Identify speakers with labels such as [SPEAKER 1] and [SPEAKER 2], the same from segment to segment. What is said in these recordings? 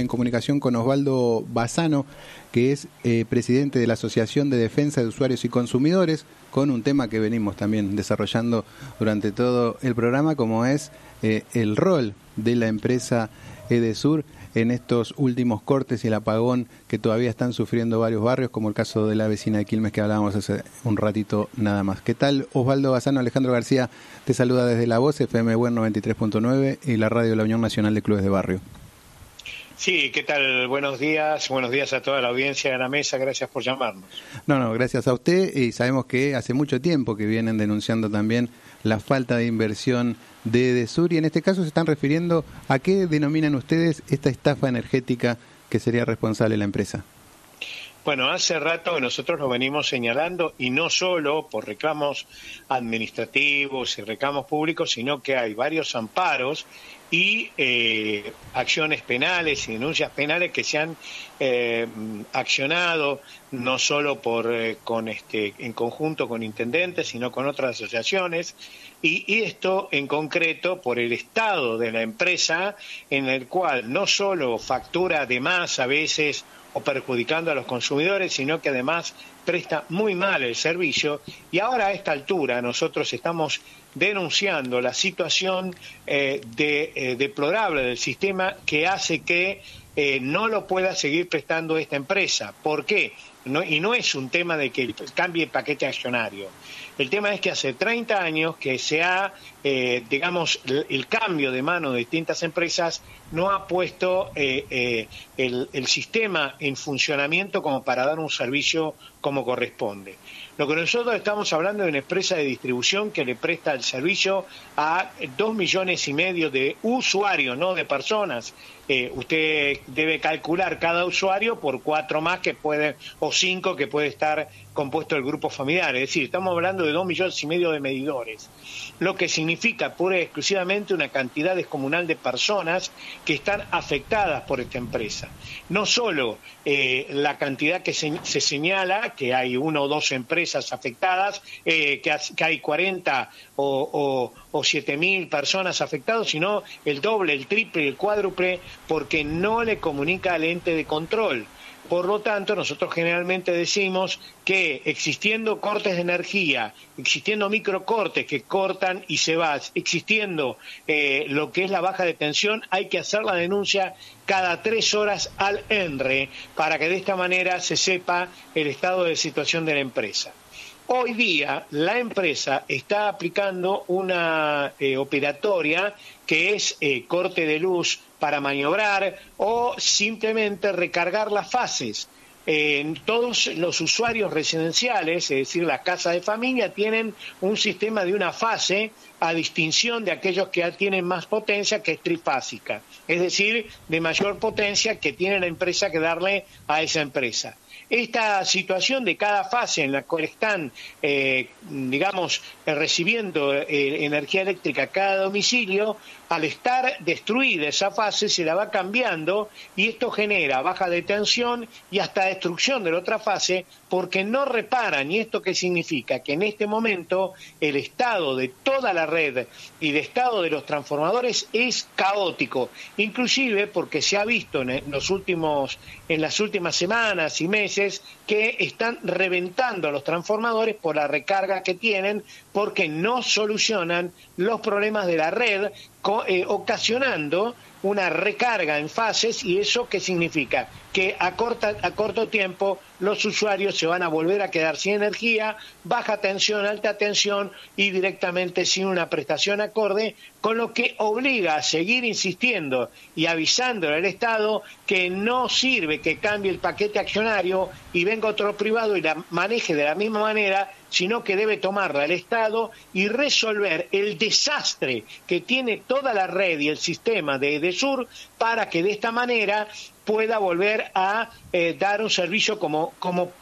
[SPEAKER 1] en comunicación con Osvaldo Bazano, que es eh, presidente de la Asociación de Defensa de Usuarios y Consumidores, con un tema que venimos también desarrollando durante todo el programa, como es eh, el rol de la empresa Edesur en estos últimos cortes y el apagón que todavía están sufriendo varios barrios, como el caso de la vecina de Quilmes que hablábamos hace un ratito nada más. ¿Qué tal? Osvaldo Bazano, Alejandro García te saluda desde La Voz, FM Buen 93.9 y la radio de la Unión Nacional de Clubes de Barrio.
[SPEAKER 2] Sí, ¿qué tal? Buenos días, buenos días a toda la audiencia de la mesa, gracias por llamarnos.
[SPEAKER 1] No, no, gracias a usted y sabemos que hace mucho tiempo que vienen denunciando también la falta de inversión de Edesur y en este caso se están refiriendo a qué denominan ustedes esta estafa energética que sería responsable la empresa.
[SPEAKER 2] Bueno, hace rato nosotros lo venimos señalando y no solo por reclamos administrativos y reclamos públicos, sino que hay varios amparos y eh, acciones penales y denuncias penales que se han eh, accionado no solo por eh, con este en conjunto con intendentes sino con otras asociaciones y, y, esto en concreto por el estado de la empresa en el cual no solo factura de más a veces o perjudicando a los consumidores, sino que además presta muy mal el servicio y ahora a esta altura nosotros estamos denunciando la situación eh, de, eh, deplorable del sistema que hace que eh, no lo pueda seguir prestando esta empresa. ¿Por qué? Y no es un tema de que cambie el paquete accionario. El tema es que hace 30 años que se ha, eh, digamos, el, cambio de mano de distintas empresas no ha puesto eh, eh, el, sistema en funcionamiento como para dar un servicio como corresponde. Lo que nosotros estamos hablando de una empresa de distribución que le presta el servicio a dos millones y medio de usuarios, no de personas. Usted debe calcular cada usuario por cuatro más que puede, o cinco que puede estar compuesto el grupo familiar. Es decir, estamos hablando de dos millones y medio de medidores, lo que significa pura y exclusivamente una cantidad descomunal de personas que están afectadas por esta empresa. No solo eh, la cantidad que se, se, señala, que hay una o dos empresas afectadas, eh, que, que, hay 40 o, o, o 7 mil personas afectadas, sino el doble, el triple, el cuádruple, porque no le comunica al ente de control. Por lo tanto, nosotros generalmente decimos que existiendo cortes de energía, existiendo microcortes que cortan y se van, existiendo eh, lo que es la baja de tensión, hay que hacer la denuncia cada tres horas al ENRE para que de esta manera se sepa el estado de situación de la empresa. Hoy día la empresa está aplicando una eh, operatoria que es eh, corte de luz para maniobrar o simplemente recargar las fases. Eh, todos los usuarios residenciales, es decir, las casas de familia, tienen un sistema de una fase a distinción de aquellos que tienen más potencia, que es trifásica, es decir, de mayor potencia que tiene la empresa que darle a esa empresa esta situación de cada fase en la cual están, eh, digamos, recibiendo eh, energía eléctrica cada domicilio, al estar destruida esa fase se la va cambiando y esto genera baja de tensión y hasta destrucción de la otra fase porque no reparan. ¿Y esto qué significa? Que en este momento el estado de toda la red y de estado de los transformadores es caótico, inclusive porque se ha visto en los últimos en las últimas semanas y meses que están reventando los transformadores por la recarga que tienen porque no solucionan los problemas de la red eh, ocasionando una recarga en fases y eso qué significa que a, corta, a corto tiempo los usuarios se van a volver a quedar sin energía, baja tensión, alta tensión y directamente sin una prestación acorde, con lo que obliga a seguir insistiendo y avisando al Estado que no sirve que cambie el paquete accionario y venga otro privado y la maneje de la misma manera, sino que debe tomarla el Estado y resolver el desastre que tiene toda la red y el sistema de EDESUR para que de esta manera pueda volver a eh, dar un servicio como, como,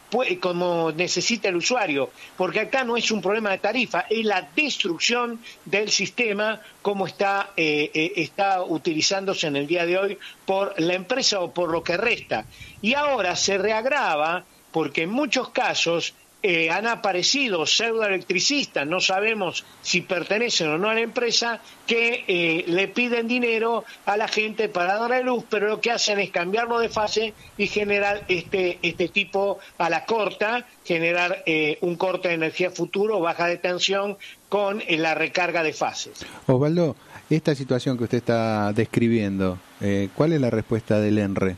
[SPEAKER 2] como necesita el usuario, porque acá no es un problema de tarifa, es la destrucción del sistema como está, eh, eh, está utilizándose en el día de hoy por la empresa o por lo que resta. Y ahora se reagrava porque en muchos casos eh, han aparecido pseudoelectricistas, no sabemos si pertenecen o no a la empresa, que eh, le piden dinero a la gente para darle luz, pero lo que hacen es cambiarlo de fase y generar este, este tipo a la corta, generar eh, un corte de energía futuro, baja de tensión con la recarga de fases.
[SPEAKER 1] Osvaldo, esta situación que usted está describiendo, ¿cuál es la respuesta del ENRE?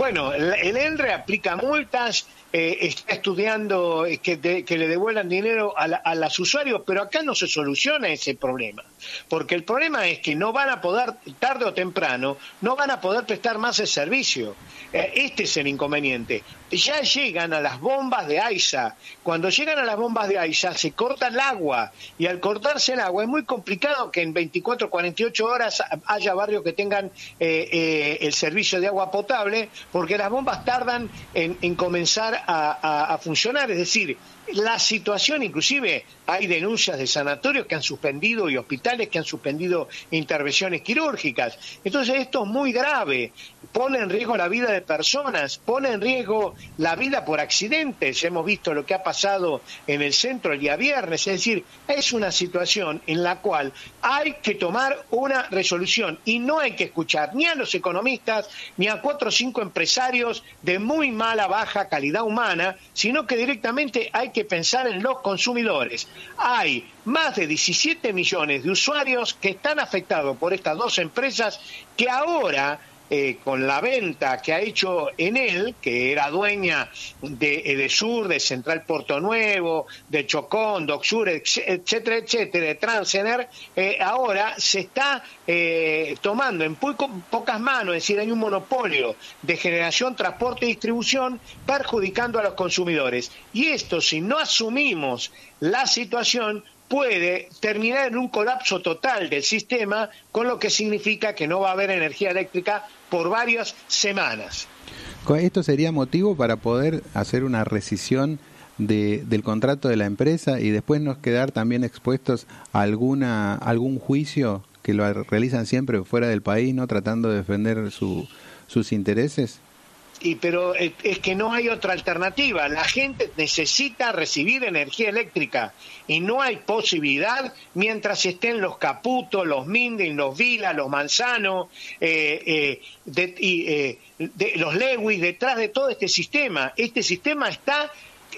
[SPEAKER 2] Bueno, el ENRE aplica multas, eh, está estudiando eh, que, le devuelvan dinero a, a los usuarios, pero acá no se soluciona ese problema, porque el problema es que no van a poder, tarde o temprano, no van a poder prestar más el servicio. Eh, este es el inconveniente. Ya llegan a las bombas de AISA. Cuando llegan a las bombas de AISA se corta el agua y al cortarse el agua es muy complicado que en 24 o 48 horas haya barrios que tengan el servicio de agua potable porque las bombas tardan en comenzar a, funcionar. Es decir, la situación, inclusive hay denuncias de sanatorios que han suspendido y hospitales que han suspendido intervenciones quirúrgicas. Entonces esto es muy grave, pone en riesgo la vida de personas, pone en riesgo la vida por accidentes. Hemos visto lo que ha pasado en el centro el día viernes. Es decir, es una situación en la cual hay que tomar una resolución y no hay que escuchar ni a los economistas ni a cuatro o cinco empresarios de muy mala, baja calidad humana, sino que directamente hay que pensar en los consumidores. Hay más de 17 millones de usuarios que están afectados por estas dos empresas que ahora eh, con la venta que ha hecho en él, que era dueña de Edesur, de Central Puerto Nuevo, de Chocón, Docsur, etcétera, etcétera, de Transener, eh, ahora se está eh, tomando en pocas manos, es decir, hay un monopolio de generación, transporte y distribución perjudicando a los consumidores. Y esto, si no asumimos la situación, puede terminar en un colapso total del sistema, con lo que significa que no va a haber energía eléctrica por varias semanas.
[SPEAKER 1] ¿Esto sería motivo para poder hacer una rescisión del contrato de la empresa y después nos quedar también expuestos a alguna, algún juicio que lo realizan siempre fuera del país, no tratando de defender sus intereses?
[SPEAKER 2] Y pero es que no hay otra alternativa. La gente necesita recibir energía eléctrica y no hay posibilidad mientras estén los Caputos, los Minden, los Vila, los Manzano eh, eh, y eh, los Lewis detrás de todo este sistema. Este sistema está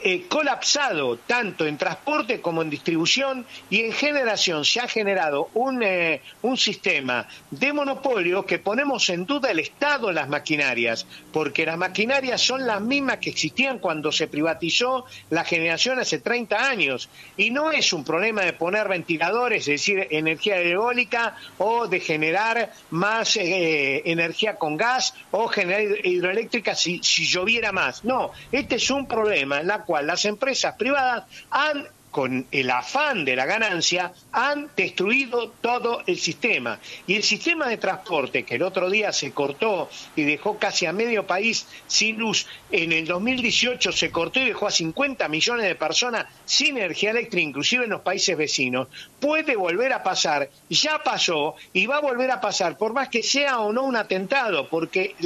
[SPEAKER 2] eh, colapsado tanto en transporte como en distribución y en generación se ha generado un, eh, un sistema de monopolio que ponemos en duda el estado de las maquinarias, porque las maquinarias son las mismas que existían cuando se privatizó la generación hace 30 años y no es un problema de poner ventiladores, es decir, energía eólica o de generar más eh, energía con gas o generar hidroeléctrica si, si lloviera más. No, este es un problema en la cual las empresas privadas han con el afán de la ganancia, han destruido todo el sistema. Y el sistema de transporte, que el otro día se cortó y dejó casi a medio país sin luz, en el 2018 se cortó y dejó a 50 millones de personas sin energía eléctrica, inclusive en los países vecinos, puede volver a pasar, ya pasó y va a volver a pasar, por más que sea o no un atentado, porque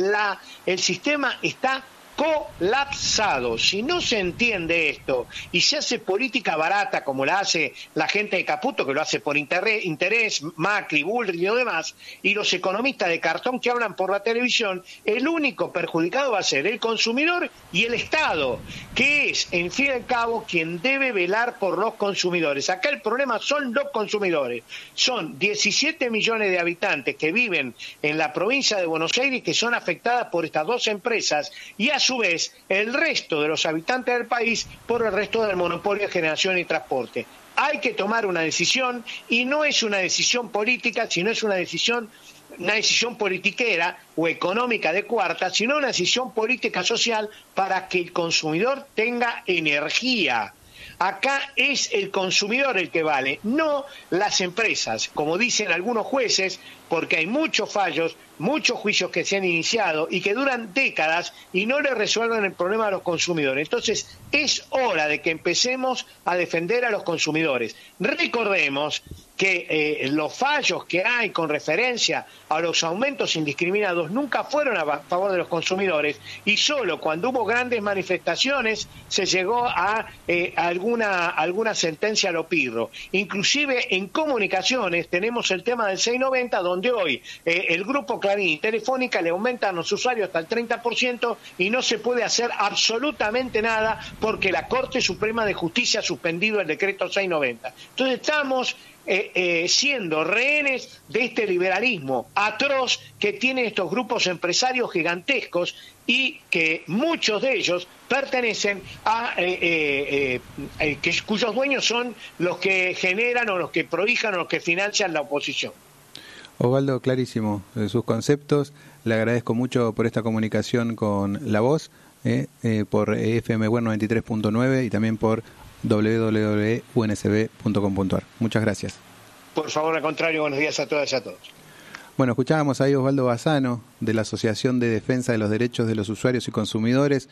[SPEAKER 2] el sistema está colapsado. Si no se entiende esto y se hace política barata como la hace la gente de Caputo, que lo hace por interés, Macri, Bullrich y demás, y los economistas de cartón que hablan por la televisión, el único perjudicado va a ser el consumidor y el Estado, que es, en fin y al cabo, quien debe velar por los consumidores. Acá el problema son los consumidores. Son 17 millones de habitantes que viven en la provincia de Buenos Aires que son afectadas por estas dos empresas y a su vez el resto de los habitantes del país por el resto del monopolio de generación y transporte. Hay que tomar una decisión y no es una decisión política, sino es una decisión una decisión politiquera o económica de cuarta, sino una decisión política social para que el consumidor tenga energía. Acá es el consumidor el que vale, no las empresas. Como dicen algunos jueces, porque hay muchos fallos, muchos juicios que se han iniciado y que duran décadas y no le resuelven el problema a los consumidores. Entonces, es hora de que empecemos a defender a los consumidores. Recordemos que eh, los fallos que hay con referencia a los aumentos indiscriminados nunca fueron a favor de los consumidores y solo cuando hubo grandes manifestaciones se llegó a eh, alguna, alguna sentencia a lo pirro. Inclusive en comunicaciones tenemos el tema del 690 donde hoy eh, el grupo Clarín Telefónica le aumentan a los usuarios hasta el 30% y no se puede hacer absolutamente nada porque la Corte Suprema de Justicia ha suspendido el decreto 690. Entonces estamos eh, eh, siendo rehenes de este liberalismo atroz que tienen estos grupos empresarios gigantescos y que muchos de ellos pertenecen a eh, que, cuyos dueños son los que generan o los que prohijan o los que financian la oposición.
[SPEAKER 1] Osvaldo, clarísimo sus conceptos. Le agradezco mucho por esta comunicación con la voz, por FM 93.9 y también por www.unsb.com.ar. Muchas gracias.
[SPEAKER 2] Por favor, al contrario, buenos días a todas y a todos.
[SPEAKER 1] Bueno, escuchábamos ahí Osvaldo Bazano de la Asociación de Defensa de los Derechos de los Usuarios y Consumidores